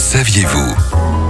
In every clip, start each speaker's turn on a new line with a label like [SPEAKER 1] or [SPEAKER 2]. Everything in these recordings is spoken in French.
[SPEAKER 1] saviez-vous?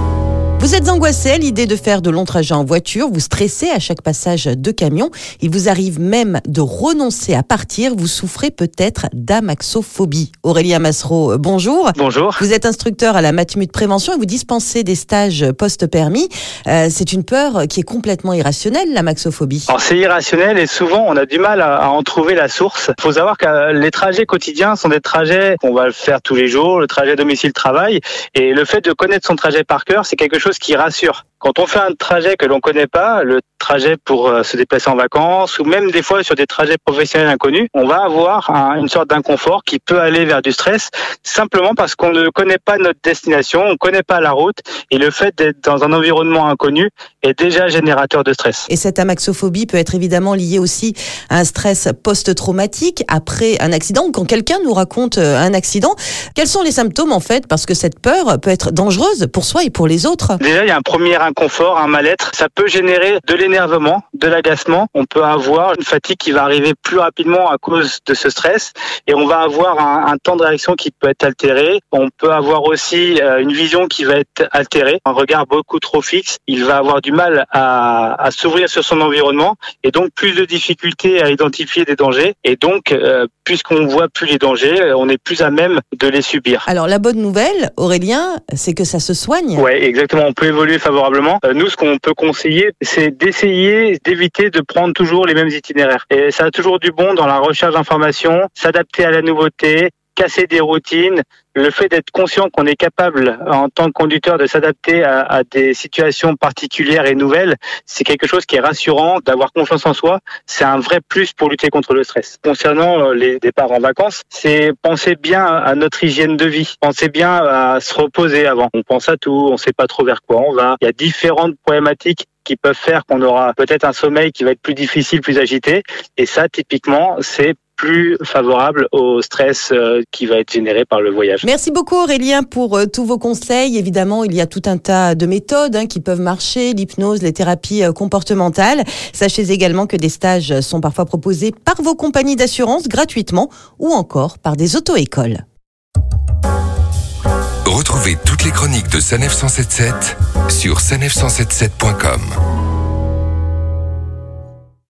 [SPEAKER 2] Vous êtes angoissé à l'idée de faire de longs trajets en voiture, vous stressez à chaque passage de camion, il vous arrive même de renoncer à partir, vous souffrez peut-être d'amaxophobie. Aurélien Massereau, euh, bonjour.
[SPEAKER 3] Bonjour.
[SPEAKER 2] Vous êtes instructeur à la Matmut Prévention et vous dispensez des stages post-permis. Euh, c'est une peur qui est complètement irrationnelle, l'amaxophobie.
[SPEAKER 3] Alors c'est irrationnel et souvent on a du mal à, à en trouver la source. Il faut savoir que euh, les trajets quotidiens sont des trajets qu'on va faire tous les jours, le trajet domicile-travail. Et le fait de connaître son trajet par cœur, c'est quelque chose qui rassure. Quand on fait un trajet que l'on connaît pas, le trajet pour euh, se déplacer en vacances ou même des fois sur des trajets professionnels inconnus, on va avoir un- une sorte d'inconfort qui peut aller vers du stress simplement parce qu'on ne connaît pas notre destination, on ne connaît pas la route et le fait d'être dans un environnement inconnu est déjà générateur de stress.
[SPEAKER 2] Et cette amaxophobie peut être évidemment liée aussi à un stress post-traumatique après un accident ou quand quelqu'un nous raconte euh, un accident. Quels sont les symptômes en fait? Parce que cette peur peut être dangereuse pour soi et pour les autres.
[SPEAKER 3] Déjà, il y a un premier inconfort, un mal-être. Ça peut générer de l'énervement, de l'agacement. On peut avoir une fatigue qui va arriver plus rapidement à cause de ce stress et on va avoir un, un temps de réaction qui peut être altéré. On peut avoir aussi euh, une vision qui va être altérée, un regard beaucoup trop fixe. Il va avoir du mal à, à s'ouvrir sur son environnement et donc plus de difficultés à identifier des dangers. Et donc, euh, puisqu'on voit plus les dangers, on est plus à même de les subir.
[SPEAKER 2] Alors la bonne nouvelle, Aurélien, c'est que ça se soigne.
[SPEAKER 3] Ouais, exactement. On peut évoluer favorablement. Euh, nous, ce qu'on peut conseiller, c'est d'essayer d'éviter de prendre toujours les mêmes itinéraires. Et ça a toujours du bon dans la recherche d'informations, s'adapter à la nouveauté, casser des routines. Le fait d'être conscient qu'on est capable, en tant que conducteur, de s'adapter à, des situations particulières et nouvelles, c'est quelque chose qui est rassurant. D'avoir confiance en soi, c'est un vrai plus pour lutter contre le stress. Concernant euh, les départs en vacances, c'est penser bien à notre hygiène de vie. Penser bien à se reposer avant. On pense à tout, on sait pas trop vers quoi on va. Il y a différentes problématiques qui peuvent faire qu'on aura peut-être un sommeil qui va être plus difficile, plus agité. Et ça, typiquement, c'est plus favorable au stress euh, qui va être généré par le voyage.
[SPEAKER 2] Merci beaucoup Aurélien pour euh, tous vos conseils. Évidemment, il y a tout un tas de méthodes hein, qui peuvent marcher, l'hypnose, les thérapies euh, comportementales. Sachez également que des stages sont parfois proposés par vos compagnies d'assurance gratuitement ou encore par des auto-écoles.
[SPEAKER 1] Retrouvez toutes les chroniques de Sanef 177 sur sanef177.com.